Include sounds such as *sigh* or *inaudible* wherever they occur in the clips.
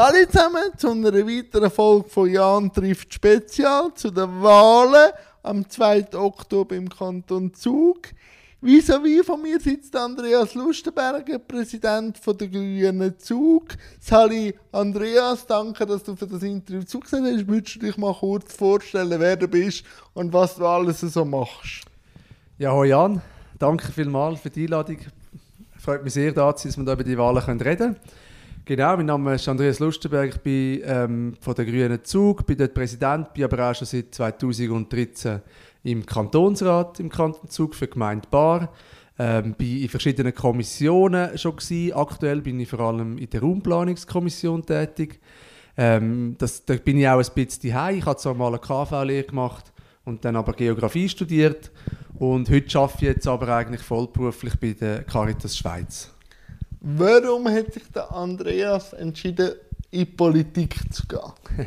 Hallo zusammen zu einer weiteren Folge von Jan trifft Spezial zu den Wahlen am 2. Oktober im Kanton Zug. Vis-à-vis von mir sitzt Andreas Lustenberger, Präsident von der Grünen Zug. Sali Andreas, danke, dass du für das Interview zugesehen hast. Würdest du dich mal kurz vorstellen, wer du bist und was du alles so machst? Ja, hallo Jan, danke vielmals für die Einladung. Freut mich sehr, dass wir über die Wahlen reden können. Genau, mein Name ist Andreas Lustenberg, ich bin ähm, von der Grünen Zug, bin dort Präsident, bin aber auch schon seit 2013 im Kantonsrat im Kanton Zug für die Gemeinde Bar. Ähm, bin in verschiedenen Kommissionen schon gewesen. Aktuell bin ich vor allem in der Raumplanungskommission tätig. Ähm, das, da bin ich auch ein bisschen heim. Ich habe zwar mal eine KV-Lehre gemacht und dann aber Geografie studiert und heute arbeite ich jetzt aber eigentlich vollberuflich bei der Caritas Schweiz. Warum hat sich der Andreas entschieden, in die Politik zu gehen? *laughs*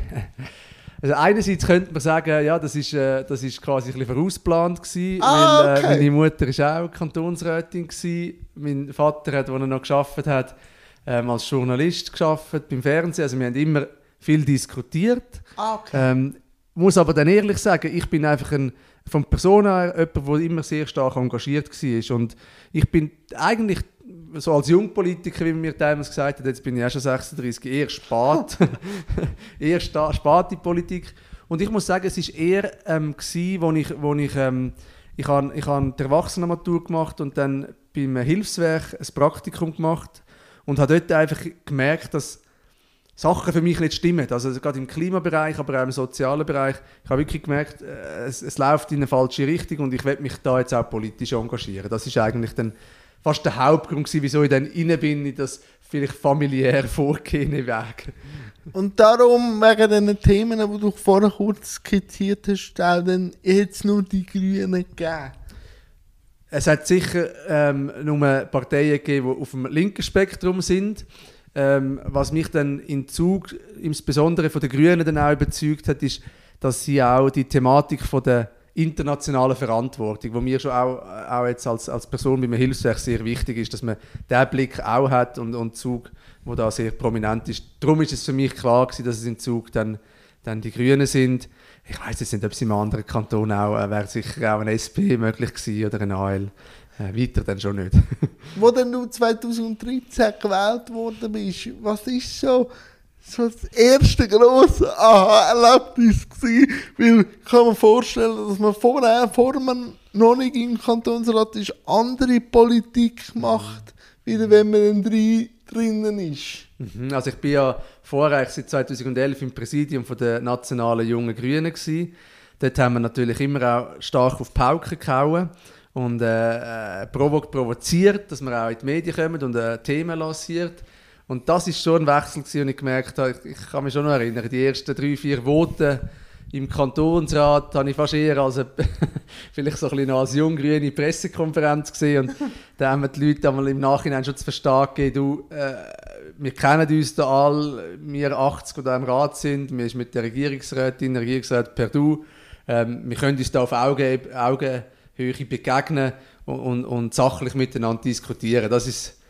Also einerseits könnte man sagen, ja, das ist, äh, das ist quasi ein bisschen vorausplant gewesen, Ah, weil äh, okay. meine Mutter ist auch Kantonsrätin gewesen. Mein Vater hat, als er noch geschafft hat, ähm, als Journalist geschafft beim Fernsehen. Also wir haben immer viel diskutiert. Ah, okay. Ähm, muss aber dann ehrlich sagen, ich bin einfach ein, von Person her jemand, der immer sehr stark engagiert war. Und ich bin eigentlich so als Jungpolitiker, wie man mir damals gesagt hat, jetzt bin ich auch schon 36, eher spät, *laughs* *laughs* eher spät in die Politik. Und ich muss sagen, es war eher, ähm, gewesen, wo ich, wo ich, ähm, ich habe ich hab die Erwachsenenmatur gemacht und dann beim Hilfswerk ein Praktikum gemacht und habe dort einfach gemerkt, dass Sachen für mich nicht stimmen. Also gerade im Klimabereich, aber auch im sozialen Bereich. Ich habe wirklich gemerkt, äh, es, es läuft in eine falsche Richtung und ich werde mich da jetzt auch politisch engagieren. Das ist eigentlich dann fast der Hauptgrund gewesen, wieso ich dann rein bin in das vielleicht familiär vorgehende Weg. Und darum, wegen den Themen, die du vorher kurz skizziert hast, auch dann jetzt nur die Grünen gegeben. Es hat sicher ähm, nur Parteien gegeben, die auf dem linken Spektrum sind. Ähm, was mich dann in Zug, insbesondere von den Grünen, dann auch überzeugt hat, ist, dass sie auch die Thematik von der internationalen Verantwortung, wo mir schon auch, auch jetzt als, als Person beim Hilfswerk sehr wichtig ist, dass man diesen Blick auch hat und, und Zug, wo da sehr prominent ist. Darum ist es für mich klar gewesen, dass es in Zug dann, dann die Grünen sind. Ich weiß jetzt nicht, ob es im anderen Kanton auch, äh, wäre sicher auch ein SP möglich gewesen oder ein AL. Äh, weiter dann schon nicht. *laughs* Wo dann du 2013 gewählt worden bist, was ist so, so das erste grosse Aha-Erlebnis? Weil ich kann mir vorstellen, dass man vorher, vor man noch nicht im Kantonsrat ist, andere Politik macht, wieder wenn man drin, drinnen ist. Mhm, Also ich bin ja vorher seit 2011 im Präsidium der nationalen Jungen Grünen gewesen. Dort haben wir natürlich immer auch stark auf die Pauke gehauen und äh, äh, provo provoziert, dass wir auch in die Medien kommen und äh, Themen lanciert. Und das ist schon ein Wechsel gewesen, und ich gemerkt habe, ich, ich kann mich schon noch erinnern, die ersten drei, vier Voten im Kantonsrat habe ich fast eher als eine, *laughs* vielleicht so ein bisschen als junggrüne Pressekonferenz gesehen und *laughs* da haben die Leute einmal im Nachhinein schon zu verstehen gegeben, du, äh, wir kennen uns da alle, wir 80, die da im Rat sind, wir sind mit der Regierungsrätin, der Regierungsrat per Du, ähm, wir können uns da auf Augen, Augenhöhe begegnen und, und, und sachlich miteinander diskutieren. Das ist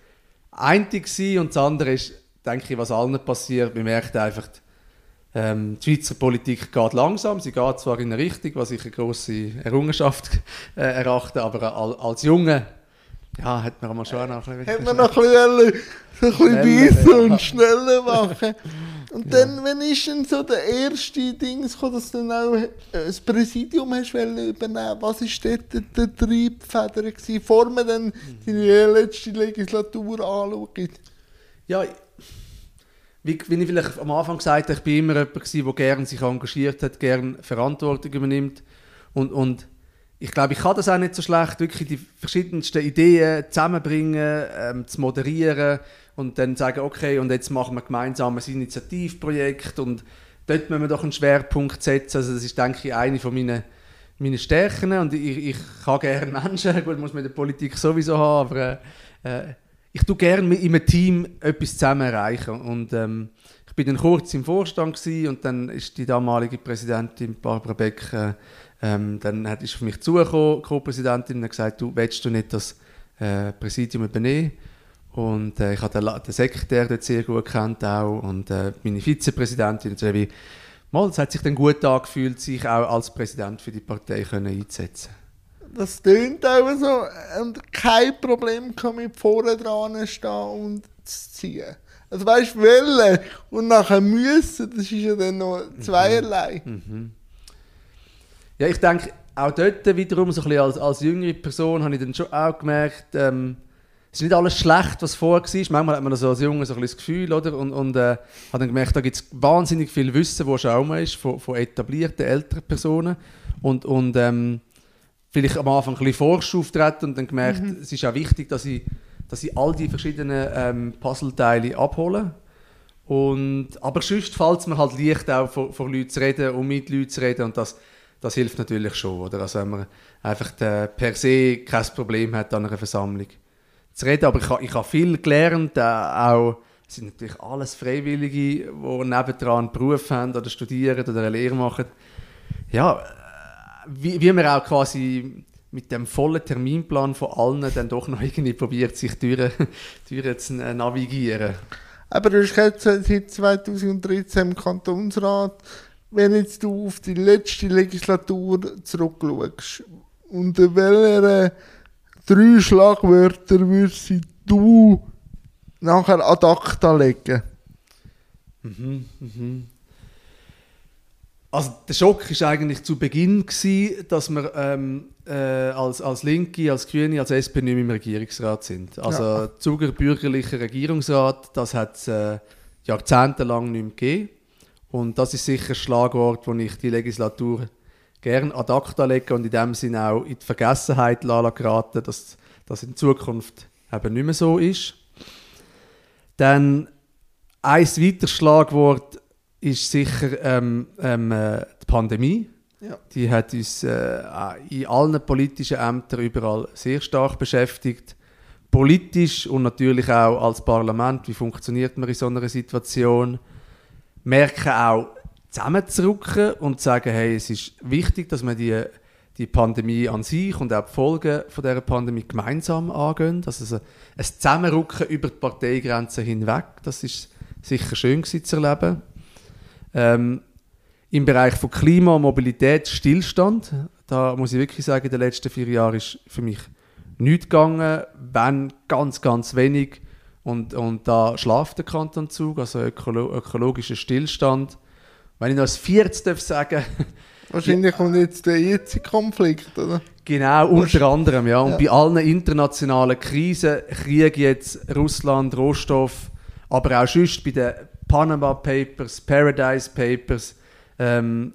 eine gewesen. und das andere ist, denke ich, was allen passiert, man merkt einfach, ähm, die Schweizer Politik geht langsam, sie geht zwar in eine Richtung, was ich eine grosse Errungenschaft äh, erachte, aber al- als Junge ja, hat man mal schon noch ein bisschen Hat man noch ein bisschen, ein bisschen beißen und schneller machen. *laughs* Und dann, wenn ist denn so der erste Ding gekommen, dass du dann auch äh, das Präsidium hast übernehmen? Was war dort der, der Triebfeder gewesen, bevor man dann deine letzte Legislatur anschaut? Ja, wie, wie ich vielleicht am Anfang gesagt habe, ich bin immer jemand gewesen, der gerne sich engagiert hat, gerne Verantwortung übernimmt und, und ich glaube, ich kann das auch nicht so schlecht, wirklich die verschiedensten Ideen zusammenbringen, ähm, zu moderieren und dann sagen, okay, und jetzt machen wir gemeinsam ein Initiativprojekt und dort müssen wir doch einen Schwerpunkt setzen. Also das ist, denke ich, eine von meinen, meinen Stärken und ich, ich kann gerne Menschen, gut, muss man in der Politik sowieso haben, aber äh, äh, ich tue gerne in einem Team etwas zusammen erreichen und ähm, ich bin dann kurz im Vorstand und dann ist die damalige Präsidentin Barbara Beck äh, ähm, dann hat ist auf mich zugekommen, Co-Präsidentin, und hat gesagt, du willst du nicht das äh, Präsidium übernehmen? Und äh, ich habe den, den, Sekretär dort sehr gut kennt auch und äh, meine Vizepräsidentin. Und wie, mal, es hat sich dann gut angefühlt, sich auch als Präsident für die Partei können einzusetzen. Das tönt auch so und kein Problem mit vorne dran stehen und zu ziehen. Also weißt du, wollen und nachher müssen, das ist ja dann noch zweierlei. Mhm. Mhm. Ja, ich denke, auch dort wiederum, so ein bisschen als, als jüngere Person, habe ich dann schon auch gemerkt, ähm, es ist nicht alles schlecht, was vorher war. Manchmal hat man so als Junge so ein das Gefühl, oder? Und, und äh, hat dann gemerkt, da gibt es wahnsinnig viel Wissen, das schon auch ist, von, von etablierten älteren Personen. Und, und ähm, vielleicht am Anfang ein bisschen forsch auftreten und dann gemerkt, mhm. es ist auch wichtig, dass ich, dass ich all die verschiedenen ähm, Puzzleteile abhole. Und, aber sonst fällt es mir halt leicht, auch vor, vor Leuten zu reden und mit Leuten zu reden. Und das, das hilft natürlich schon. Oder? Also wenn man einfach der, per se kein Problem hat an einer Versammlung zu reden. Aber ich habe ich ha viel gelernt, äh, auch es sind natürlich alles Freiwillige, die nebendran einen Beruf haben oder studieren oder eine Lehre machen. Ja, äh, wie, wie man auch quasi mit dem vollen Terminplan von allen dann doch noch irgendwie probiert, sich durch, *laughs* zu navigieren. Aber du bist jetzt seit 2013 im Kantonsrat wenn jetzt du auf die letzte Legislatur zurückschaust, unter welchen drei Schlagwörter würdest du nachher ad acta legen? Mhm, mhm. Also der Schock war eigentlich zu Beginn, gewesen, dass wir ähm, äh, als, als Linke, als Grüne, als SP nicht mehr im Regierungsrat sind. Also ja. Zuger bürgerlicher Regierungsrat, das hat es äh, jahrzehntelang nicht mehr gegeben. Und das ist sicher ein Schlagwort, wo ich die Legislatur gerne ad acta lege und in dem Sinne auch in die Vergessenheit geraten, dass das in Zukunft eben nicht mehr so ist. Dann ein weiteres Schlagwort ist sicher ähm, ähm, äh, die Pandemie. Ja. Die hat uns äh, in allen politischen Ämtern überall sehr stark beschäftigt. Politisch und natürlich auch als Parlament. Wie funktioniert man in so einer Situation? merken auch, zusammenzurücken und zu sagen, hey, es ist wichtig, dass wir die, die Pandemie an sich und auch die Folgen von dieser Pandemie gemeinsam angehen. Dass es ein, Zusammenrücken über die Parteigrenzen hinweg, das ist sicher schön zu erleben. Ähm, Im Bereich von Klima, Mobilität, Stillstand, da muss ich wirklich sagen, in den letzten vier Jahren ist für mich nichts gegangen, wenn ganz, ganz wenig. Und, und da schlaft der Kanton Zug, also ökolo ökologischer Stillstand. Wenn ich noch als viertes darf sagen Wahrscheinlich kommt jetzt der jetzige Konflikt, oder? Genau, unter anderem, ja. Und ja. bei allen internationalen Krisen, Krieg jetzt, Russland, Rohstoff, aber auch sonst bei den Panama Papers, Paradise Papers, ähm,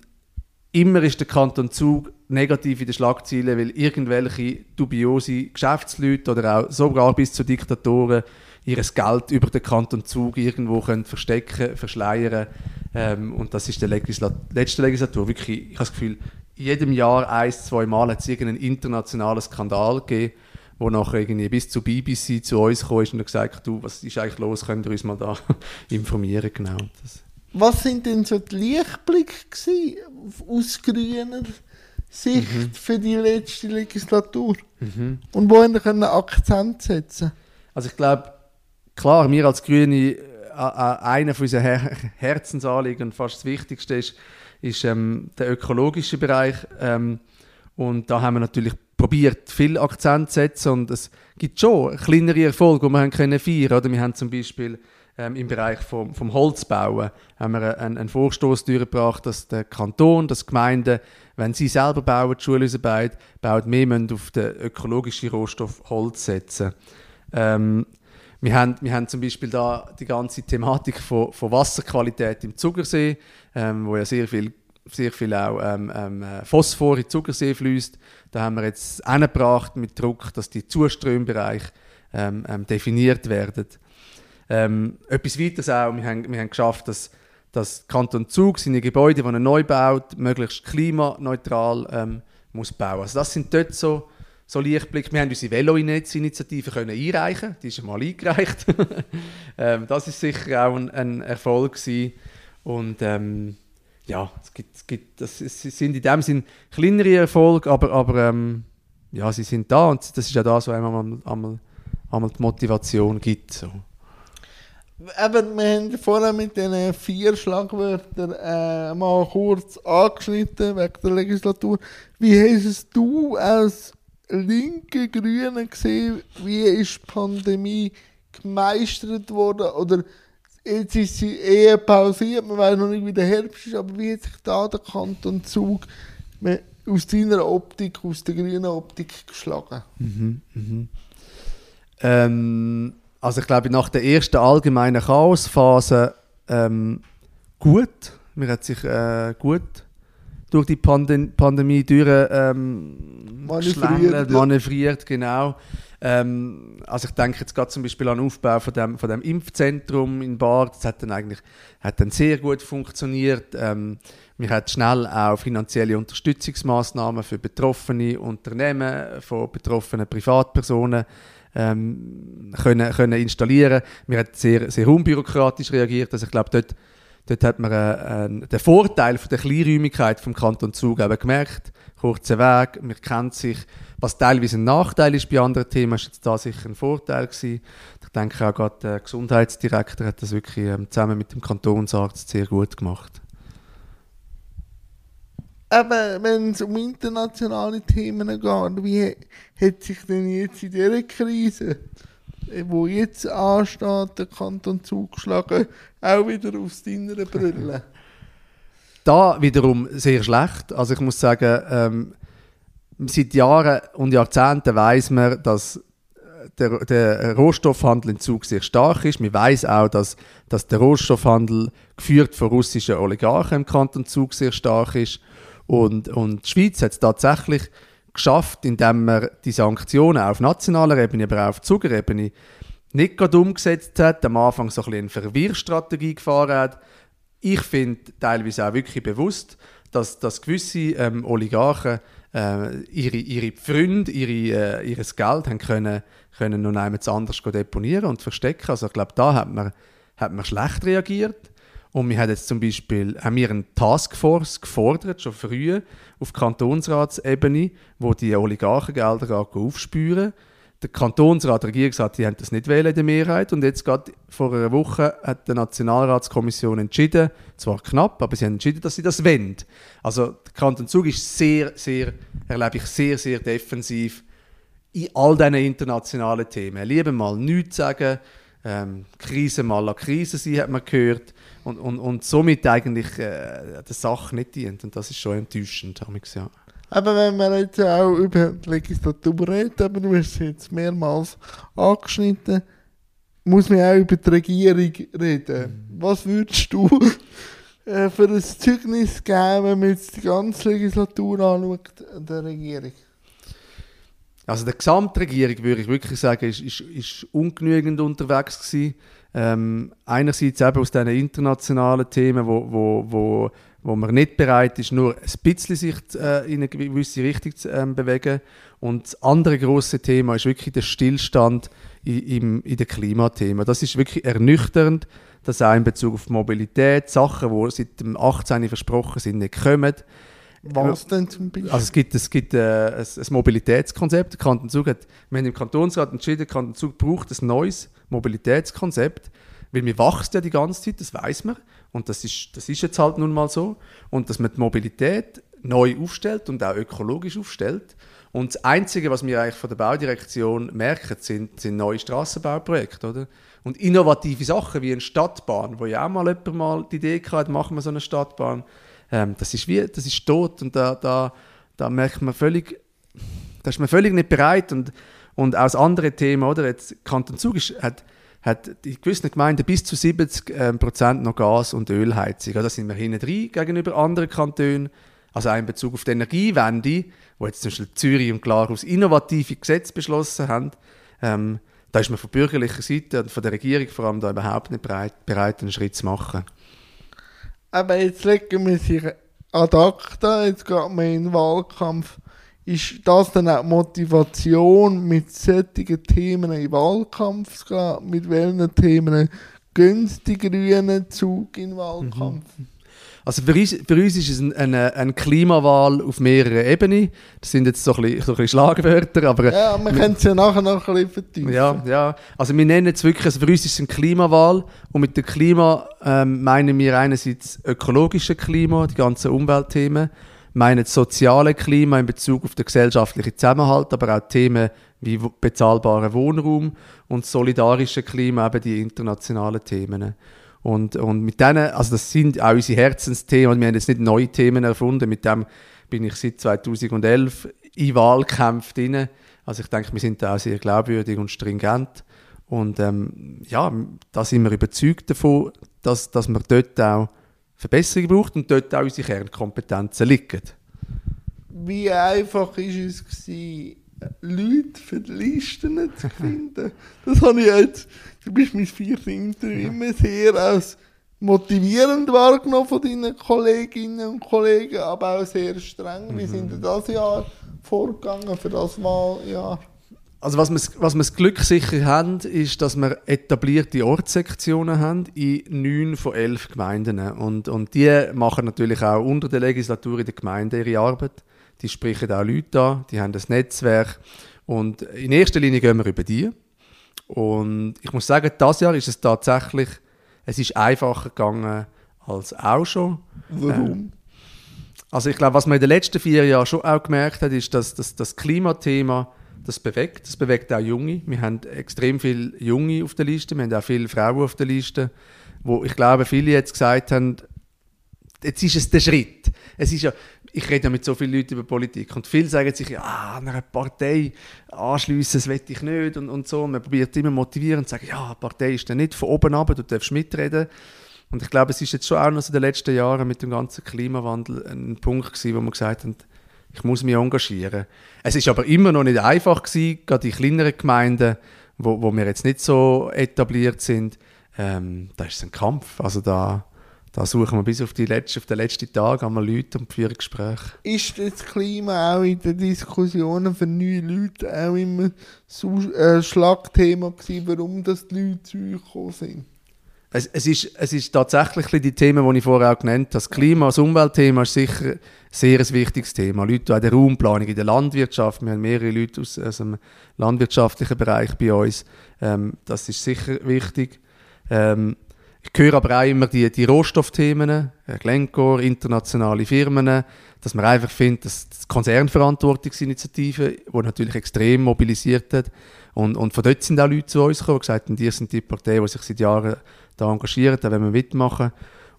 immer ist der Kanton Zug negativ in den Schlagzeilen, weil irgendwelche dubiose Geschäftsleute oder auch sogar bis zu Diktatoren ihr Geld über den Kanton Zug irgendwo können verstecken, verschleiern. Ähm, und das ist der Legislat letzte Legislatur wirklich, ich habe das Gefühl, jedem Jahr ein, zwei Mal hat es irgendeinen internationalen Skandal gegeben, wo nachher irgendwie bis zu BBC zu uns kam und gesagt hat, du, was ist eigentlich los, könnt ihr uns mal da *laughs* informieren, genau. Das. Was sind denn so die Lichtblicke aus grüner Sicht mhm. für die letzte Legislatur? Mhm. Und wo können Akzent setzen? Also ich glaube, klar, wir als Grüne, äh, äh, einer von unseren Her *laughs* Herzensanliegen, fast das Wichtigste ist, ist ähm, der ökologische Bereich. Ähm, und da haben wir natürlich probiert, viel Akzent zu setzen und es gibt schon kleinere Erfolge, die wir haben können feiern können. Wir haben zum Beispiel ähm, im Bereich vom, vom Holzbauen haben wir einen, einen Vorstoß durchgebracht, dass der Kanton, dass Gemeinden, wenn sie selber bauen, die Schulhausarbeit, bauen, mehr auf den ökologischen Rohstoff Holz setzen. Ähm, wir haben, wir haben zum Beispiel da die ganze Thematik von, von Wasserqualität im Zugersee, ähm, wo ja sehr viel, sehr viel auch ähm, ähm, Phosphor in den Zugersee fließt. Da haben wir jetzt angebracht mit Druck, dass die Zuströmbereiche ähm, ähm, definiert werden. Ähm, etwas weiteres auch, wir haben, wir haben geschafft, dass, dass Kanton Zug seine Gebäude, die er neu baut, möglichst klimaneutral ähm, muss bauen. Also das sind dort so so Lichtblick. Wir haben unsere Velo-Initiative einreichen die ist einmal eingereicht. *laughs* ähm, das ist sicher auch ein, ein Erfolg gewesen. Und ähm, ja, es gibt, es gibt, das sind in dem Sinn kleinere Erfolge, aber, aber ähm, ja, sie sind da und das ist ja das, was einmal, einmal einmal die Motivation gibt. So. Eben, wir haben vorher mit diesen vier Schlagwörtern äh, mal kurz angeschnitten wegen der Legislatur. Wie hast du als linke Grüne gesehen, wie ist die Pandemie gemeistert worden? Oder jetzt ist sie eher pausiert, man weiß noch nicht, wie der Herbst ist, aber wie hat sich da der Kanton Zug aus deiner Optik, aus der grünen Optik geschlagen? Mhm, mhm. Ähm also ich glaube, nach der ersten allgemeinen Chaosphase ähm, gut. Man hat sich äh, gut durch die Pandem Pandemie durch ähm, manövriert, manövriert, genau. Ähm, also ich denke jetzt gerade zum Beispiel an den Aufbau von dem, von dem Impfzentrum in Bad. Das hat dann eigentlich hat dann sehr gut funktioniert. Ähm, wir hatten schnell auch finanzielle Unterstützungsmaßnahmen für betroffene Unternehmen, von betroffenen Privatpersonen ähm, können, können installieren. Wir haben sehr, sehr unbürokratisch reagiert. Also ich glaube, dort, dort hat man äh, äh, den Vorteil von der Kleinräumigkeit vom Kanton Zug eben gemerkt. Kurzer Weg, man kennt sich. Was teilweise ein Nachteil ist bei anderen Themen, ist jetzt da sicher ein Vorteil gewesen. Ich denke auch gerade der Gesundheitsdirektor hat das wirklich ähm, zusammen mit dem Kantonsarzt sehr gut gemacht eben, wenn es um internationale Themen geht, wie hat sich denn jetzt in dieser Krise, äh, wo jetzt ansteht, der Kanton zugeschlagen, auch wieder aus deiner Brille? *laughs* Da wiederum sehr schlecht. Also ich muss sagen, ähm, seit Jahren und Jahrzehnten weiß man, dass der, der, Rohstoffhandel in Zug sehr stark ist. Man weiß auch, dass, dass der Rohstoffhandel geführt von russischen Oligarchen im Kanton Zug sehr stark ist. Und, und die Schweiz hat es tatsächlich geschafft, indem man die Sanktionen auf nationaler Ebene, aber auch auf Zugerebene nicht gerade umgesetzt hat, am Anfang so ein bisschen eine Verwirrstrategie gefahren hat. Ich finde teilweise auch wirklich bewusst, dass, dass gewisse ähm, Oligarchen äh, ihre, ihre Pfründe, ihre, äh, ihres Geld haben können, können noch jemand anders deponieren und verstecken. Also ich glaube, da hat man, hat man schlecht reagiert. Und wir haben jetzt zum Beispiel haben wir eine Taskforce gefordert, schon früh auf Kantonsratsebene, wo die Oligarchengelder aufspüren. Der Kantonsrat, der Regierungsrat, die haben das nicht wählen in der Mehrheit. Und jetzt gerade vor einer Woche hat die Nationalratskommission entschieden, zwar knapp, aber sie haben entschieden, dass sie das wollen. Also der Kanton Zug ist sehr, sehr, erlebe ich sehr, sehr defensiv in all diesen internationalen Themen. Lieber mal nichts sagen, ähm, Krise mal an Krise sein, hat man gehört und, und, und somit eigentlich äh, der Sache nicht dient. Und das ist schon enttäuschend, habe ich gesagt. Aber wenn wir jetzt auch über die Legislatur reden, aber du hast jetzt mehrmals angeschnitten, muss man auch über die Regierung reden. Mhm. Was würdest du *laughs* äh, für ein Zeugnis geben, wenn man jetzt die ganze Legislatur anschaut, der Regierung? Also der Gesamtregierung, würde ich wirklich sagen, ist, ist, ist ungenügend unterwegs gewesen. Ähm, einerseits eben aus diesen internationalen Themen, wo, wo, wo, wo man nicht bereit ist, nur ein bisschen sich äh, in eine gewisse Richtung zu ähm, bewegen. Und das andere große Thema ist wirklich der Stillstand in, in, in den Klimathemen. Das ist wirklich ernüchternd, dass auch in Bezug auf Mobilität Sachen, die seit dem 18. versprochen sind, nicht kommen. Was denn zum Beispiel? Also es gibt, es gibt äh, ein, ein Mobilitätskonzept. Der Kanton Zug hat, wir haben im Kantonsrat entschieden, der Kanton Zug braucht ein neues Mobilitätskonzept, weil wir wachsen ja die ganze Zeit, das weiß man. Und das ist, das ist jetzt halt nun mal so. Und dass man die Mobilität neu aufstellt und auch ökologisch aufstellt. Und das Einzige, was wir eigentlich von der Baudirektion merken, sind, sind neue Straßenbauprojekte, oder? Und innovative Sachen wie eine Stadtbahn, wo ja auch mal jemand mal die Idee hatte, machen wir so eine Stadtbahn ähm, das ist wie, das ist tot und da, da, da merkt man völlig, da ist man völlig nicht bereit und, und auch das andere Thema, oder, jetzt Kanton Zug ist, hat, hat in gewissen Gemeinden bis zu 70 ähm, Prozent noch Gas- und Ölheizung. Da sind wir hinten drin gegenüber anderen Kantonen. Also auch in Bezug auf die Energiewende, wo jetzt zum Beispiel Zürich und Glarus innovative Gesetze beschlossen haben, ähm, da ist man von bürgerlicher Seite und von der Regierung vor allem da überhaupt nicht bereit, bereit einen Schritt zu machen aber jetzt legen wir sich ad acta, jetzt geht man in den Wahlkampf. Ist das dann auch Motivation, mit solchen Themen in den Wahlkampf zu gehen? Mit welchen Themen gehen die Grünen Zug in den Wahlkampf? Mhm. Also für uns, für uns ist es ein, eine, eine Klimawahl auf mehreren Ebenen. Das sind jetzt so ein bisschen, so ein bisschen Schlagwörter, aber... Ja, wir können es ja nachher noch ein bisschen vertiefen. Ja, ja. Also wir nennen es wirklich, also für uns ist es eine Klimawahl und mit dem Klima ähm, meinen wir einerseits ökologische Klima, die ganzen Umweltthemen, meinen das soziale Klima in Bezug auf den gesellschaftlichen Zusammenhalt, aber auch Themen wie bezahlbarer Wohnraum und solidarische Klima, eben die internationalen Themen. Und, und mit denen, also das sind auch unsere Herzensthemen, wir haben jetzt nicht neue Themen erfunden, mit dem bin ich seit 2011 in Wahlkämpfen drin. Also ich denke, wir sind da auch sehr glaubwürdig und stringent. Und ähm, ja, da sind wir überzeugt davon, dass, dass man dort auch Verbesserungen braucht und dort auch unsere Kernkompetenzen liegen. Wie einfach ist es gewesen, Leute für die Listen zu finden? *laughs* Das habe ich jetzt, du bist mein viertes Interview immer sehr als motivierend wahrgenommen von deinen Kolleginnen und Kollegen, aber auch sehr streng. Wie sind denn das Jahr vorgegangen für das Wahljahr? Also was wir, was wir das Glück sicher haben, ist, dass wir etablierte Ortssektionen haben in neun von elf Gemeinden. Und, und die machen natürlich auch unter der Legislatur in der Gemeinde ihre Arbeit. Die sprechen auch Leute an, die haben das Netzwerk. Und in erster Linie gehen wir über die. Und ich muss sagen, das Jahr ist es tatsächlich, es ist einfacher gegangen als auch schon. Warum? Ähm, also ich glaube, was man in den letzten vier Jahren schon auch gemerkt hat, ist, dass, dass das Klimathema das bewegt. Das bewegt auch Junge. Wir haben extrem viele Junge auf der Liste, wir haben auch viele Frauen auf der Liste, wo ich glaube, viele jetzt gesagt haben, jetzt ist es der Schritt. Es ist ja, ich rede ja mit so vielen Leuten über Politik und viele sagen sich, ja, einer Partei anschliessen, das will ich nicht und, und so. Man probiert immer motivierend zu sagen, ja, die Partei ist dann nicht von oben ab, du darfst mitreden. Und ich glaube, es ist jetzt schon auch noch so in den letzten Jahren mit dem ganzen Klimawandel ein Punkt gewesen, wo man gesagt hat, ich muss mich engagieren. Es ist aber immer noch nicht einfach gewesen, gerade in kleineren Gemeinden, wo, wo wir jetzt nicht so etabliert sind. Ähm, da ist es ein Kampf. Also da, da suchen wir bis auf, die letzte, auf den letzten Tag einmal Leute und führen Gespräche. Ist das Klima auch in den Diskussionen für neue Leute auch immer ein äh, Schlagthema gewesen, warum das die Leute zu euch gekommen sind? Es, es, ist, es ist tatsächlich die Themen, die ich vorher auch genannt habe. Das Klima, das Umweltthema ist sicher ein sehr ein wichtiges Thema. Leute auch der Raumplanung, in der Landwirtschaft. Wir haben mehrere Leute aus, aus dem landwirtschaftlichen Bereich bei uns. Ähm, das ist sicher wichtig. Ähm, ich höre aber auch immer die, die Rohstoffthemen, äh, Glencore, internationale Firmen, dass man einfach findet, dass die Konzernverantwortungsinitiative, die natürlich extrem mobilisiert hat, und, und von dort sind auch Leute zu uns gekommen, die gesagt haben, die sind die Partei, die sich seit Jahren da engagiert, da wollen wir mitmachen.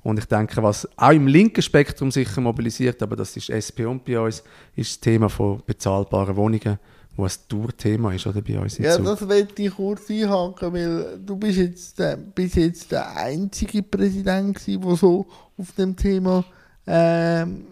Und ich denke, was auch im linken Spektrum sicher mobilisiert, aber das ist SP und bei uns, ist das Thema von bezahlbaren Wohnungen, wo ein Tourthema ist oder, bei uns. Ja, Zug. das wollte ich kurz einhaken, weil du bist jetzt, der, bist jetzt der einzige Präsident gewesen, der so auf dem Thema ähm,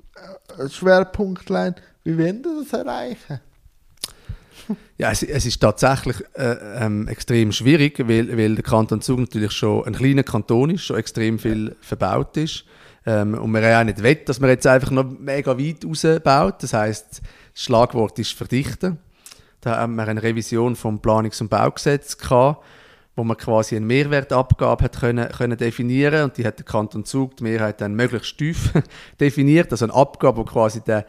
Schwerpunkt legt. Wie wollen wir das erreichen? *laughs* Ja, es, es ist tatsächlich äh, ähm, extrem schwierig, weil, weil der Kanton Zug natürlich schon ein kleiner Kanton ist, schon extrem viel verbaut ist. Ähm, und man ja auch nicht will, dass man jetzt einfach noch mega weit rausbaut. Das heißt, das Schlagwort ist verdichten. Da haben wir eine Revision vom Planungs- und Baugesetz gehabt, wo man quasi eine Mehrwertabgabe hat können, können definieren und die hat der Kanton Zug, die Mehrheit, dann möglichst tief *laughs* definiert. Also eine Abgabe, wo quasi der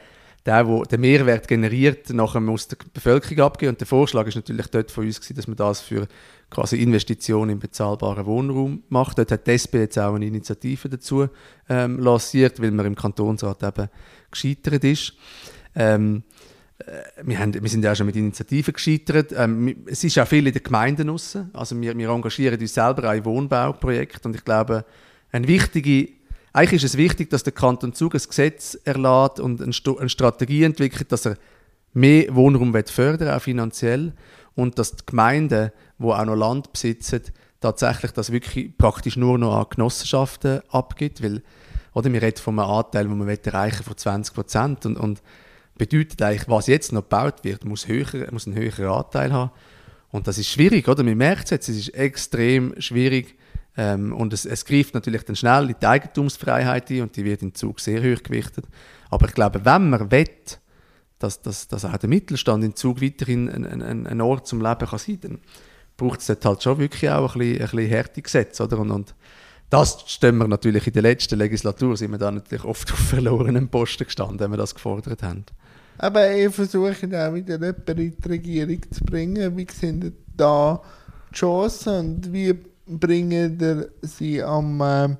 der, der den Mehrwert generiert, nachher muss der Bevölkerung abgeben. Und der Vorschlag ist natürlich dort von uns gewesen, dass man das für quasi Investitionen in bezahlbaren Wohnraum macht. Dort hat die SP jetzt auch eine Initiative dazu ähm, lanciert, weil man im Kantonsrat eben gescheitert ist. Ähm, äh, wir, haben, wir sind ja auch schon mit Initiativen gescheitert. Ähm, es ist auch viel in den Gemeinden raus. Also wir, wir engagieren uns selber auch in Wohnbauprojekten und ich glaube, eine wichtige eigentlich ist es wichtig, dass der Kanton Zug ein Gesetz erlässt und eine Strategie entwickelt, dass er mehr Wohnraum fördern auch finanziell, und dass die Gemeinden, die auch noch Land besitzen, tatsächlich das wirklich praktisch nur noch an Genossenschaften abgibt, weil oder wir reden von einem Anteil, den man erreichen von 20 Prozent und, und bedeutet eigentlich, was jetzt noch gebaut wird, muss, höher, muss einen höheren Anteil haben. Und das ist schwierig, oder? Man merkt es jetzt, es ist extrem schwierig, ähm, und es, es greift natürlich dann schnell in die Eigentumsfreiheit ein und die wird im Zug sehr hoch gewichtet. Aber ich glaube, wenn man will, dass, dass, dass auch der Mittelstand in Zug weiterhin ein, ein, ein Ort zum Leben kann sein kann, dann braucht es dort halt schon wirklich auch ein bisschen, ein bisschen Härte Gesetze, oder? Und, und das stehen wir natürlich in der letzten Legislatur, sind wir da natürlich oft *laughs* auf verlorenen Posten gestanden, wenn wir das gefordert haben. Aber ich versuche auch wieder jemanden in die Regierung zu bringen. Wie sind da die Chancen und wie bringen ihr sie am, äh,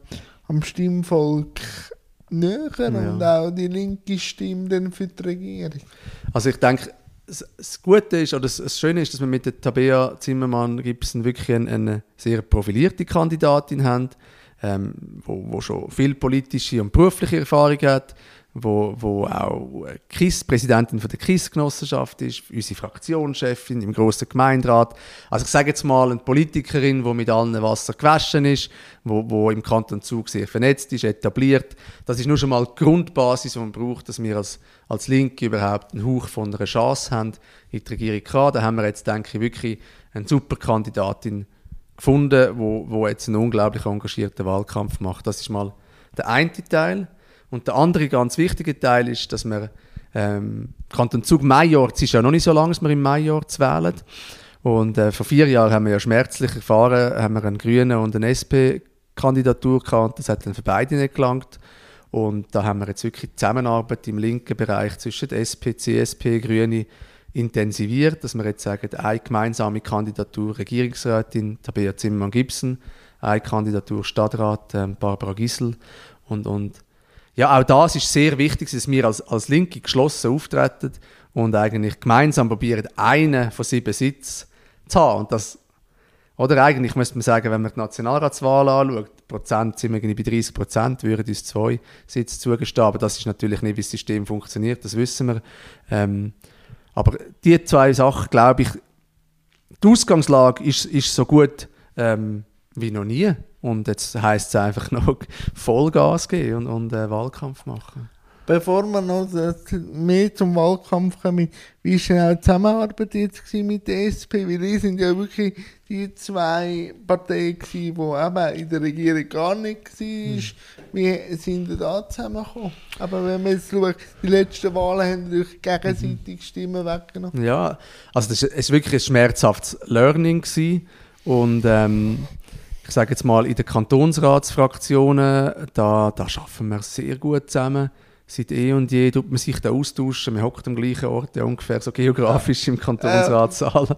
am Stimmvolk näher ja. und auch die linke Stimme dann für die Regierung? Also ich denke, das Gute ist, oder das Schöne ist, dass wir mit der Tabea Zimmermann Gibson wirklich eine, eine sehr profilierte Kandidatin haben, ähm, wo, wo schon viel politische und berufliche Erfahrung hat, wo, wo auch KIS, Präsidentin von der KIS-Genossenschaft ist, unsere Fraktionschefin im grossen Gemeinderat. Also ich sage jetzt mal eine Politikerin, die mit allen Wasser gewaschen ist, wo, wo im Kanton Zug sehr vernetzt ist, etabliert. Das ist nur schon mal die Grundbasis, die man braucht, dass wir als, als Linke überhaupt einen Hauch von einer Chance haben, in die Regierung kommen. Da haben wir jetzt, denke ich, wirklich eine super Kandidatin gefunden, wo, wo jetzt einen unglaublich engagierten Wahlkampf macht. Das ist mal der eine Teil. Und der andere ganz wichtige Teil ist, dass wir ähm, Kanton Zug Major, es ist ja noch nicht so lange, dass wir im Major wählen. Und äh, vor vier Jahren haben wir ja schmerzlich erfahren, haben wir einen Grünen und eine SP-Kandidatur gehabt. Das hat dann für beide nicht gelangt. Und da haben wir jetzt wirklich die Zusammenarbeit im linken Bereich zwischen SP, CSP, Grüne intensiviert, dass wir jetzt sagen, eine gemeinsame Kandidatur Regierungsrätin Tabea Zimmermann-Gibson, eine Kandidatur Stadtrat äh, Barbara Gissel und, und ja, auch das ist sehr wichtig, dass wir als, als Linke geschlossen auftreten und eigentlich gemeinsam probieren, einen von sieben Sitzen zu haben. Und das, oder eigentlich müsste man sagen, wenn man die Nationalratswahl anschaut, Prozent sind wir bei 30 Prozent, würden uns zwei Sitze zugestehen. Aber das ist natürlich nicht, wie das System funktioniert, das wissen wir. Ähm, aber die zwei Sachen, glaube ich, die Ausgangslage ist, ist so gut ähm, wie noch nie. Und jetzt heisst es einfach *laughs* noch Vollgas geben und, und äh, Wahlkampf machen. Bevor wir noch mehr zum Wahlkampf kommen, wie war die Zusammenarbeit jetzt mit der SP? Weil die sind ja wirklich die zwei Parteien, die eben in der Regierung gar nicht waren. Hm. Wie sind die da zusammengekommen? Aber wenn man jetzt schaut, die letzten Wahlen haben durch gegenseitig Stimmen weggenommen. Ja, also das war wirklich ein schmerzhaftes Learning. Gewesen. Und ähm, ich sage jetzt mal, in den Kantonsratsfraktionen, da, da arbeiten wir sehr gut zusammen. Seit eh und je tut man sich da austauschen. Man hockt am gleichen Ort, ja, ungefähr so geografisch im Kantonsratssaal.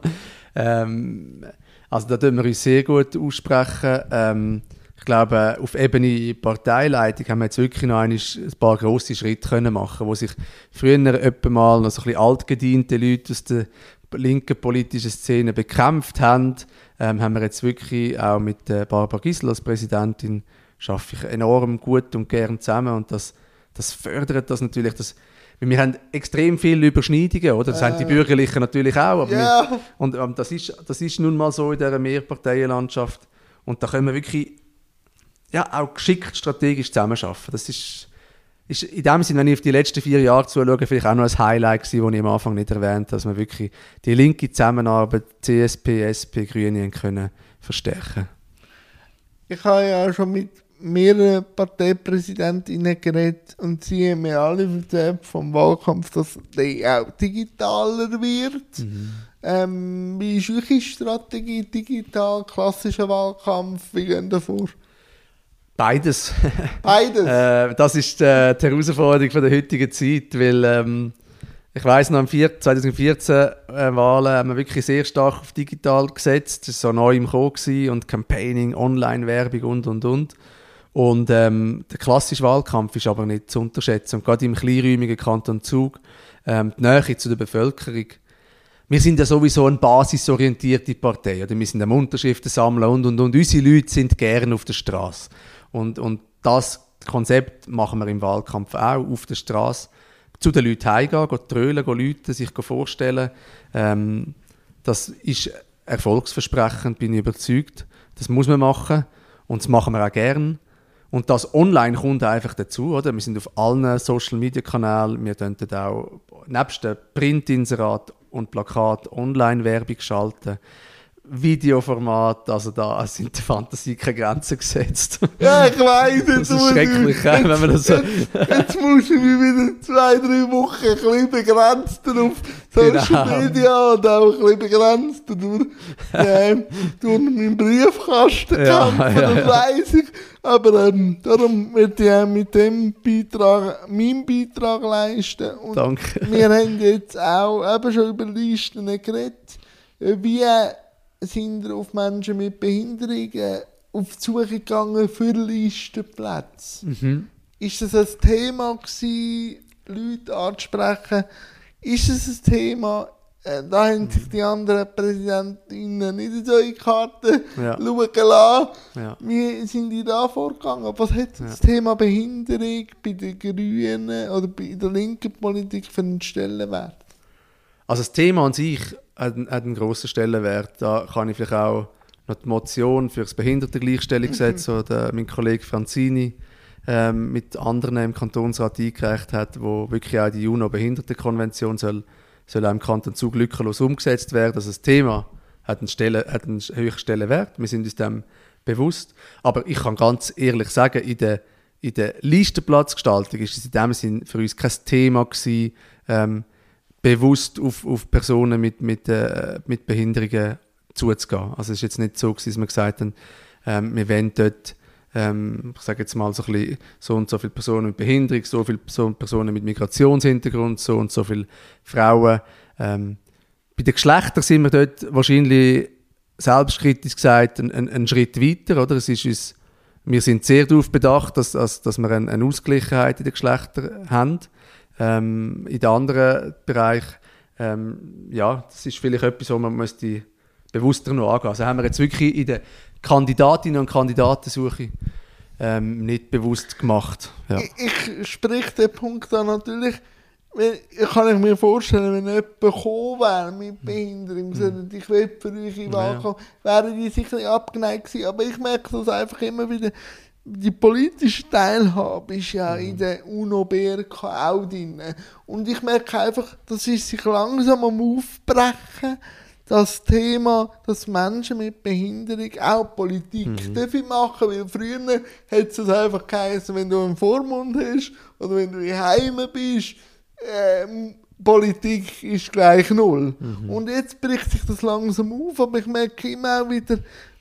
Ähm, also da tun wir uns sehr gut aussprechen. Ähm, ich glaube, auf Ebene Parteileitung haben wir jetzt wirklich noch ein paar grosse Schritte können machen wo sich früher etwa mal noch so ein bisschen altgediente Leute aus der linken politischen Szene bekämpft haben ähm, haben wir jetzt wirklich auch mit äh, Barbara Gisel als Präsidentin schaffe ich enorm gut und gern zusammen und das, das fördert das natürlich, das, wir haben extrem viele Überschneidungen, oder? Das äh, haben die Bürgerlichen natürlich auch. Aber yeah. wir, und ähm, das, ist, das ist nun mal so in dieser Mehrparteienlandschaft. Und da können wir wirklich ja, auch geschickt strategisch zusammenarbeiten. Das ist, ist in dem Sinne, wenn ich auf die letzten vier Jahre zuschaue, vielleicht auch noch ein Highlight gewesen, das ich am Anfang nicht erwähnt habe, dass wir wirklich die linke Zusammenarbeit CSP, SP, Grüne können verstärken Ich habe ja schon mit mehreren Parteipräsidentinnen geredet und sie haben mir alle erzählt vom Wahlkampf, dass der auch digitaler wird. Mhm. Ähm, wie ist eure Strategie digital, klassischer Wahlkampf? Wie gehen da vor? Beides. *laughs* Beides. äh, das ist äh, die Herausforderung von der heutigen Zeit, weil ähm, ich weiß noch, am 2014 äh, Wahlen haben wir wirklich sehr stark auf digital gesetzt. Das war so neu im Kommen und Campaigning, Online-Werbung und und und. Und ähm, der klassische Wahlkampf ist aber nicht zu unterschätzen. Und gerade im kleinräumigen Kanton Zug, ähm, die Nähe zu der Bevölkerung. Wir sind ja sowieso eine basisorientierte Partei. Oder? Wir sind am Unterschriften sammeln und, und, und. Unsere Leute sind gerne auf der Straße. Und, und das Konzept machen wir im Wahlkampf auch auf der Straße. Zu den Leuten heimgehen, gehen trölen, gehen Leute sich vorstellen. Ähm, das ist erfolgsversprechend, bin ich überzeugt. Das muss man machen und das machen wir auch gern. Und das online kommt einfach dazu, oder? Wir sind auf allen Social Media Kanälen, wir könnten auch nebst dem Printinserat und Plakat Online-Werbung schalten Videoformat, also da sind der Fantasie keine Grenzen gesetzt. Ja, ich weiß Das ist schrecklich, wenn man das so... Jetzt, jetzt muss ich mich wieder zwei, drei Wochen ein bisschen begrenzt auf Social Genau. Media und auch ein bisschen begrenzt durch, ähm, durch meinen Briefkasten Ja, kämpfen, ja, das ja. weiss ich. Aber ähm, darum möchte ich auch mit dem Beitrag meinen Beitrag leisten. Und Danke. wir haben jetzt auch eben schon über Listen geredet. Äh, Wie sind auf Menschen mit Behinderungen auf die Suche gegangen für Listenplätze? Mhm. Ist das ein Thema gewesen, Leute anzusprechen? Ist es ein Thema, äh, da haben sich die anderen Präsidentinnen nicht so in die Karten Ja. schauen lassen. Ja. Wie sind die da vorgegangen? Was hat das Thema Behinderung bei den Grünen oder bei der linken Politik für einen Stellenwert? Also das Thema an sich hat, einen- hat einen grossen Stellenwert. Da kann ich vielleicht auch noch die Motion für das Behindertengleichstellungsgesetz, Mhm. oder mein Kollege Franzini ähm, mit anderen im Kantonsrat eingereicht hat, wo wirklich auch die UNO-Behindertenkonvention soll, soll auch im Kanton Zug lückenlos umgesetzt werden. Also das Thema hat einen, Stelle, hat einen höheren Stellenwert. Wir sind uns dem bewusst. Aber ich kann ganz ehrlich sagen, in der, in der Listenplatzgestaltung ist es in dem Sinn für uns kein Thema gewesen, ähm, bewusst auf, auf Personen mit, mit, äh, mit Behinderungen zuzugehen. Also es ist jetzt nicht so, dass wir gesagt haben, ähm, wir wollen dort, ähm, ich sage jetzt mal so, ein bisschen, so und so viele Personen mit Behinderung, so viele so Personen mit Migrationshintergrund, so und so viele Frauen. Ähm, bei den Geschlechtern sind wir dort wahrscheinlich selbstkritisch gesagt einen, einen, einen Schritt weiter, oder? Es ist uns, wir sind sehr darauf bedacht, dass, dass, dass wir eine, eine Ausgleichheit in den Geschlechtern haben. Ähm, in den anderen Bereichen, ähm, ja, das ist vielleicht etwas, wo man müsste bewusster noch angehen. Also haben wir jetzt wirklich in der Kandidatinnen und Kandidatensuche ähm, nicht bewusst gemacht. Ja. Ich, ich sprich den Punkt an natürlich, kann ich mir vorstellen, wenn jemand gekommen wäre mit Behinderung, gesagt, ich will für euch in Mhm. Ja, wären die sicher abgeneigt gewesen. Aber ich merke das einfach immer wieder, die politische Teilhabe ist ja in der UNO-BRK auch drin. Und ich merke einfach, das ist sich langsam am Aufbrechen, das Thema, dass Menschen mit Behinderung auch Politik Mhm. dürfen machen, weil früher hat es einfach geheißen, wenn du einen Vormund hast oder wenn du heim bist, ähm, Politik ist gleich null. Mhm. Und jetzt bricht sich das langsam auf, aber ich merke immer auch wieder,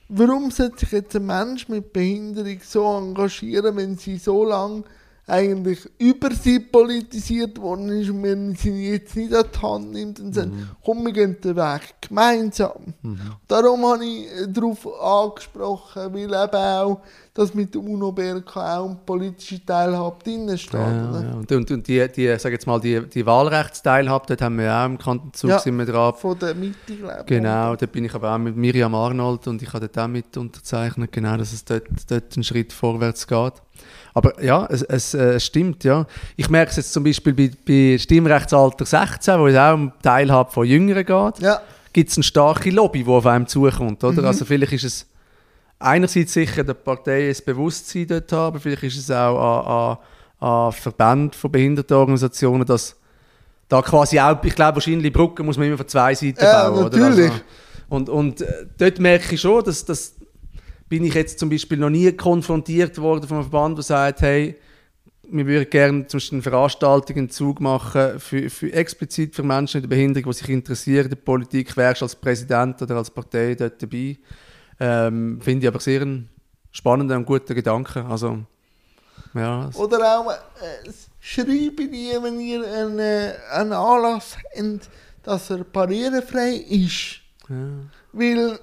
warum sollte sich jetzt ein Mensch mit Behinderung so engagieren, wenn sie so lange eigentlich über sie politisiert worden ist und wenn sie jetzt nicht an die Hand nimmt und sagt, komm, wir gehen den Weg gemeinsam. Darum habe ich äh, darauf angesprochen, weil eben auch das mit der UNO-BRK auch politische Teilhabe drin steht. Ja, ja. Und, und, und die, die, sag jetzt mal, die, die Wahlrechtsteilhabe, dort haben wir auch im Kanton Zug Ja. sind wir dran. Von der Mitte, glaube ich. Genau, da bin ich aber auch mit Miriam Arnold und ich habe dort auch mit unterzeichnet, genau, dass es dort, dort einen Schritt vorwärts geht. Aber ja, es, es äh, stimmt, ja. Ich merke es jetzt zum Beispiel bei, bei Stimmrechtsalter 16, wo es auch um Teilhabe von Jüngeren geht, Ja, gibt es eine starke Lobby, die auf einem zukommt, oder? Also vielleicht ist es einerseits sicher der Partei ein Bewusstsein dort haben, aber vielleicht ist es auch an, an, an Verbänden von Behindertenorganisationen, dass da quasi auch, ich glaube wahrscheinlich Brücken muss man immer von zwei Seiten Ja, bauen. Oder? natürlich. Also, und und äh, dort merke ich schon, dass, dass bin ich jetzt zum Beispiel noch nie konfrontiert worden von einem Verband, der sagt, hey, wir würden gerne zum Beispiel eine Veranstaltung, einen Zug machen, für, für explizit für Menschen mit Behinderung, die sich interessieren in der Politik, wärst als Präsident oder als Partei dort dabei. Ähm, Finde ich aber sehr einen spannenden und guten Gedanken. Also, ja, Oder auch äh, schreiben die, wenn ihr einen, äh, einen Anlass habt, dass er barrierefrei ist. ja. Weil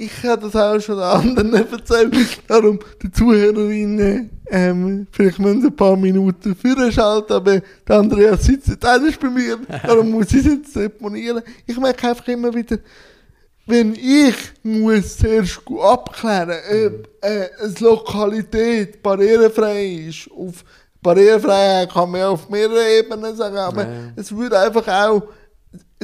ich habe das auch schon anderen *laughs* erzählt. Darum, die Zuhörerinnen, ähm, vielleicht müssen sie ein paar Minuten vorschalten, aber der Andreas sitzt nicht anders bei mir. *laughs* Darum muss ich jetzt deponieren. Ich merke einfach immer wieder, wenn ich muss zuerst gut abklären ob äh, eine Lokalität barrierefrei ist, auf Barrierefreiheit kann man ja auf mehreren Ebenen sagen, aber ja. es würde einfach auch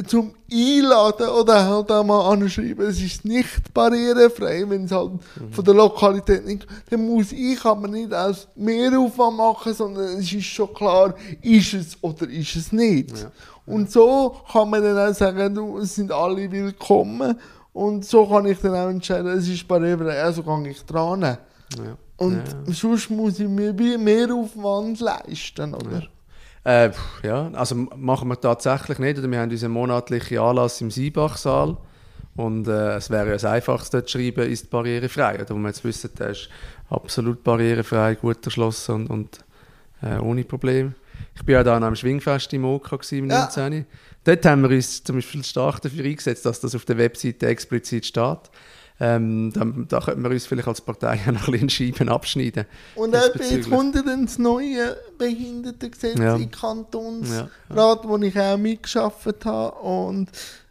zum Einladen oder halt auch mal anschreiben, es ist nicht barrierefrei, wenn es halt Mhm. von der Lokalität nicht, dann muss ich aber nicht als Mehraufwand machen, sondern es ist schon klar, ist es oder ist es nicht. Ja. Und so kann man dann auch sagen, du, es sind alle willkommen Und so kann ich dann auch entscheiden, es ist barrierefrei, also gehe ich dran. Ja. Und Ja. sonst muss ich mir mehr Aufwand leisten, oder? Äh, ja, also machen wir tatsächlich nicht. Oder wir haben unseren monatlichen Anlass im Siebachsaal. Und äh, es wäre ja das Einfachste, zu schreiben, ist barrierefrei. Oder wo wir jetzt wissen, der ist absolut barrierefrei, gut erschlossen und, und äh, ohne Probleme. Ich bin ja da am Schwingfest im OK gewesen, im Ja. 19. Dort haben wir uns zum Beispiel stark dafür eingesetzt, dass das auf der Webseite explizit steht. Ähm, da, da könnten wir uns vielleicht als Partei *laughs* ja noch ein bisschen Scheiben abschneiden. Und eben jetzt kommt ja das neue Behindertengesetz Ja. im Kantonsrat, Ja, wo ich auch mitgeschafft habe. Und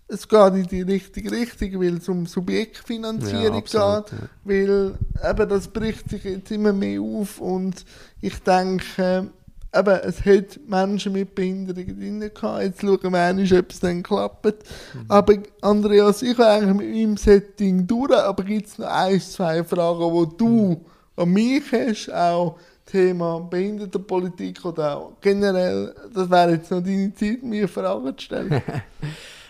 es geht in die richtige Richtung, weil es um Subjektfinanzierung absolut, geht. ja. Weil eben das bricht sich jetzt immer mehr auf und ich denke, eben, es hat Menschen mit Behinderungen drin gehabt. Jetzt schauen wir einmal, ob es dann klappt. Aber Andreas, ich habe eigentlich mit meinem Setting durch, aber gibt es noch ein, zwei Fragen, die du an mich hast, auch Thema Behindertenpolitik oder auch generell, das wäre jetzt noch deine Zeit, mir Fragen zu stellen. *laughs*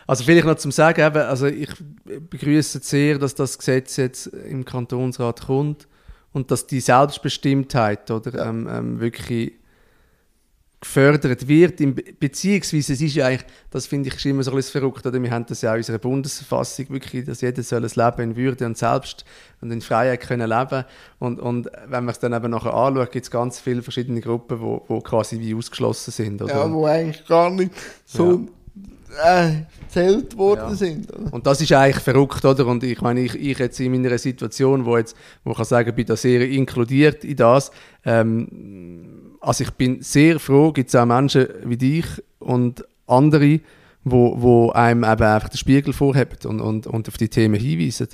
Also vielleicht noch zum Sagen, eben, also ich begrüße sehr, dass das Gesetz jetzt im Kantonsrat kommt und dass die Selbstbestimmtheit oder, ähm, ähm, wirklich gefördert wird, im, Be- beziehungsweise es ist ja eigentlich, das finde ich ist immer so ein bisschen verrückt, oder? wir haben das ja auch in unserer Bundesverfassung wirklich, dass jeder soll ein Leben in Würde und Selbst und in Freiheit können leben und, und wenn man es dann eben nachher anschaut, gibt es ganz viele verschiedene Gruppen, wo, wo quasi wie ausgeschlossen sind. Oder? ja, wo eigentlich gar nicht so äh, zählt worden Ja. sind. Oder? Und das ist eigentlich verrückt, oder? Und ich meine, ich, ich jetzt in meiner Situation, wo jetzt, wo ich kann sagen, bin da sehr inkludiert in das. Ähm, also ich bin sehr froh, gibt es auch Menschen wie dich und andere, wo, wo einem eben einfach den Spiegel vorhebt und, und, und auf die Themen hinweisen.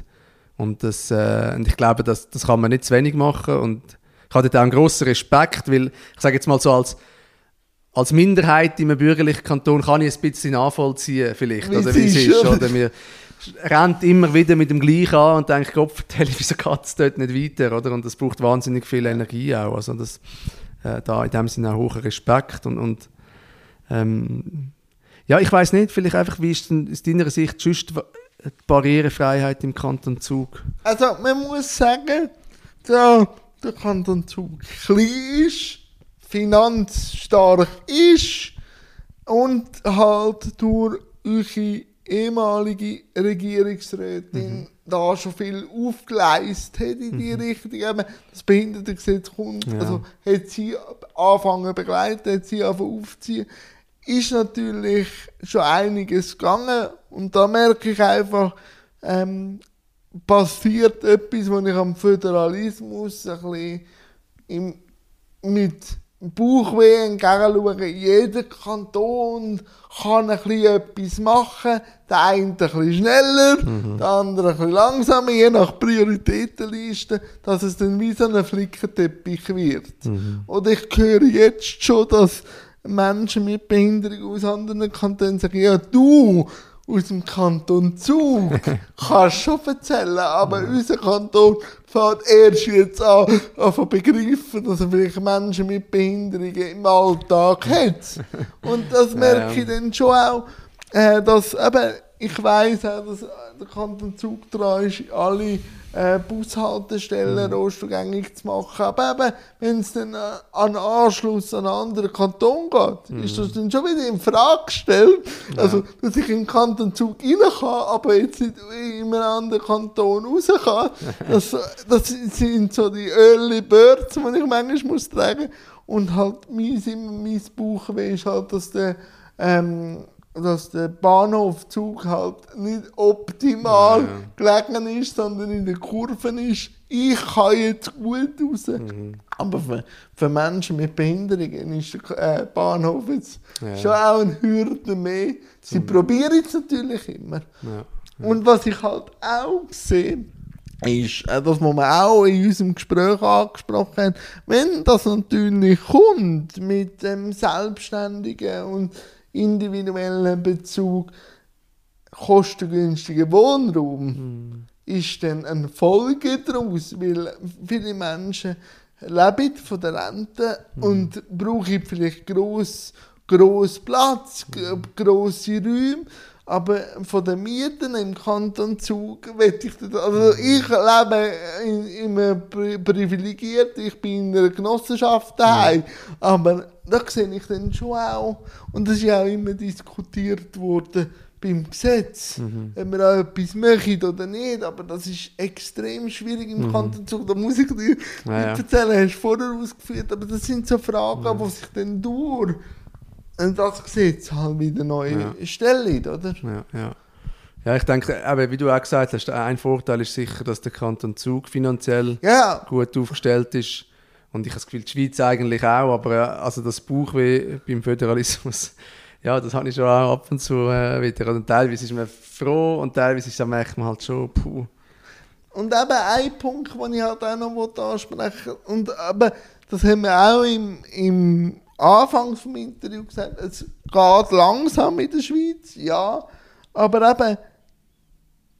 Und, das, äh, und ich glaube, das, das kann man nicht zu wenig machen. Und ich habe dort auch einen grossen Respekt, weil ich sage jetzt mal so als als Minderheit in einem bürgerlichen Kanton kann ich ein bisschen nachvollziehen, vielleicht, Wie oder es wie es ist, oder? Mir rennt immer wieder mit dem Gleichen an und denkt, Gott, *laughs* vertelle, wieso geht es dort nicht weiter, oder? Und das braucht wahnsinnig viel Energie auch. Also das, äh, da in dem Sinne auch hohen Respekt und, und ähm, ja, ich weiß nicht, vielleicht einfach, wie ist denn aus deiner Sicht sonst die Barrierefreiheit im Kanton Zug? Also man muss sagen, da der Kanton Zug klein ist, finanzstark ist und halt durch eure ehemalige Regierungsrätin da schon viel aufgeleistet hat in die Richtung. Eben, das Behindertengesetz kommt, Ja. also hat sie angefangen begleiten, hat sie angefangen aufziehen. Ist natürlich schon einiges gegangen und da merke ich einfach, ähm, passiert etwas, wo ich am Föderalismus ein bisschen im, mit Bauchweh entgegenschaue. Jeder Kanton kann ein bisschen etwas machen. Der eine ein bisschen schneller, der andere ein bisschen langsamer, je nach Prioritätenliste, dass es dann wie so ein Flickenteppich wird. Und ich höre jetzt schon, dass Menschen mit Behinderung aus anderen Kantonen sagen, ja du, aus dem Kanton Zug. *laughs* Kannst schon erzählen, aber unser Kanton fängt erst jetzt an, an zu begreifen, dass er vielleicht Menschen mit Behinderungen im Alltag hat. Und das *laughs* merke ich dann schon auch, äh, dass eben, ich weiss auch, dass der Kanton Zug dran ist, alle äh, Bushaltestellen rostgängig zu machen. Aber eben, wenn es dann äh, an Anschluss an einen anderen Kanton geht, ist das dann schon wieder in Frage gestellt. Also, dass ich in den Kanton Zug rein kann, aber jetzt nicht in einem anderen Kanton raus kann. *laughs* Das, das sind so die Early Birds, die ich manchmal muss tragen Und halt, mein, immer mein Bauchweh ist halt, dass der ähm, dass der Bahnhof Zug halt nicht optimal Ja, gelegen ist, sondern in den Kurven ist. Ich kann jetzt gut raus. Mhm. Aber für, für Menschen mit Behinderungen ist der äh, Bahnhof jetzt Ja. schon auch eine Hürde mehr. Sie probieren es natürlich immer. Ja. Und was ich halt auch sehe, ist, äh, das, was wir auch in unserem Gespräch angesprochen haben, wenn das natürlich kommt mit dem selbstständigen und individuellen Bezug, kostengünstigen Wohnraum, ist dann eine Folge daraus, weil viele Menschen leben von der Rente und brauchen vielleicht gross, gross Platz, g- grosse Räume, Aber von den Mieten im Kanton Zug will ich das, also ich lebe in, in einem Pri privilegiert, ich bin in einer Genossenschaft daheim, aber da sehe ich dann schon auch, und das ist ja auch immer diskutiert worden beim Gesetz, Mhm. ob wir auch etwas machen oder nicht, aber das ist extrem schwierig im Kanton Zug, da muss ich dir Ja, ja. nicht erzählen, hast du vorher ausgeführt, aber das sind so Fragen, die sich dann durch das Gesetz halt wieder neu Ja. stellen, oder? Ja, ja. Ja, ich denke, eben, wie du auch gesagt hast, ein Vorteil ist sicher, dass der Kanton Zug finanziell Ja, gut aufgestellt ist. Und ich habe das Gefühl, die Schweiz eigentlich auch, aber äh, also das Bauchweh beim Föderalismus, *laughs* ja, das habe ich schon auch ab und zu äh, wieder. Und teilweise ist man froh und teilweise ist, merkt man halt schon, puh. Und eben ein Punkt, den ich halt auch noch ansprechen wollte, und aber das haben wir auch im, im Anfang vom Interview gesagt, es geht langsam in der Schweiz, ja, aber eben,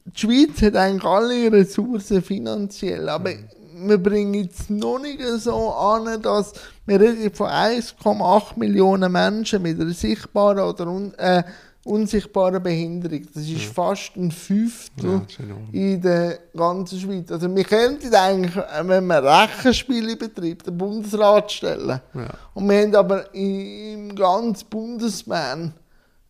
die Schweiz hat eigentlich alle Ressourcen finanziell, aber wir bringen es noch nicht so an, dass wir von 1,8 Millionen Menschen mit einer sichtbaren oder äh, unsichtbaren Behinderung. Das ist fast ein Fünftel Ja, in der ganzen Schweiz. Also wir könnten eigentlich, wenn man Rechenspiele betreibt, den Bundesrat stellen. Ja. Und wir haben aber im ganzen Bundesbahn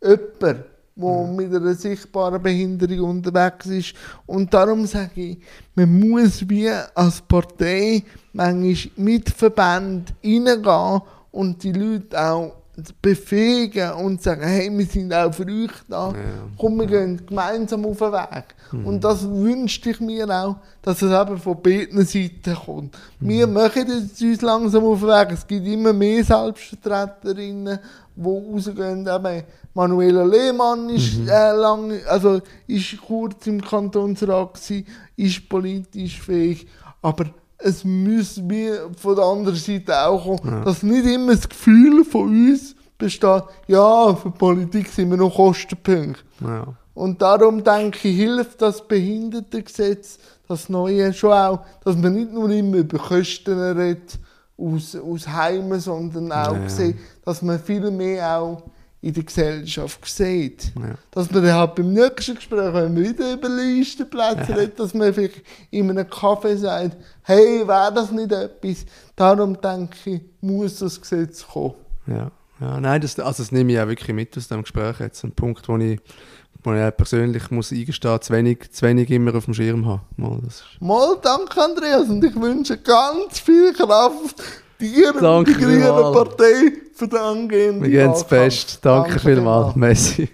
jemanden, der mit einer sichtbaren Behinderung unterwegs ist. Und darum sage ich, man muss wie als Partei manchmal mit Verbänden reingehen und die Leute auch befähigen und sagen, hey, wir sind auch für euch da. Ja. Komm, wir gehen gemeinsam auf den Weg. Und das wünschte ich mir auch, dass es eben von beiden Seiten kommt. Wir machen jetzt uns langsam auf den Weg. Es gibt immer mehr Selbstvertreterinnen, die rausgehen. Eben Manuela Lehmann ist, äh, lang, also ist kurz im Kantonsrat gewesen, ist politisch fähig. Aber es muss mir von der anderen Seite auch kommen, dass nicht immer das Gefühl von uns besteht, ja, für Politik sind wir noch Kostenpunkte. Ja. Und darum denke ich, hilft das Behindertengesetz, das Neue schon auch, dass man nicht nur immer über Kosten redet aus, aus Heimen, sondern auch Ja. sieht, dass man viel mehr auch in der Gesellschaft sieht. Ja. Dass man dann halt beim nächsten Gespräch, wenn man wieder über Listenplätze redet, dass man vielleicht in einem Café sagt, hey, wäre das nicht etwas? Darum denke ich, muss das Gesetz kommen. Ja, ja nein, das, also das nehme ich auch wirklich mit aus dem Gespräch jetzt. Ein Punkt, wo ich, wo ich persönlich muss eingestehen, zu wenig, zu wenig immer auf dem Schirm habe. Mal, das ist, Mal, danke Andreas und ich wünsche ganz viel Kraft und Danke grünen vielmals. Partei für den angehenden wir gehen Wahlkampf. Best. Danke, vielmals. Messi.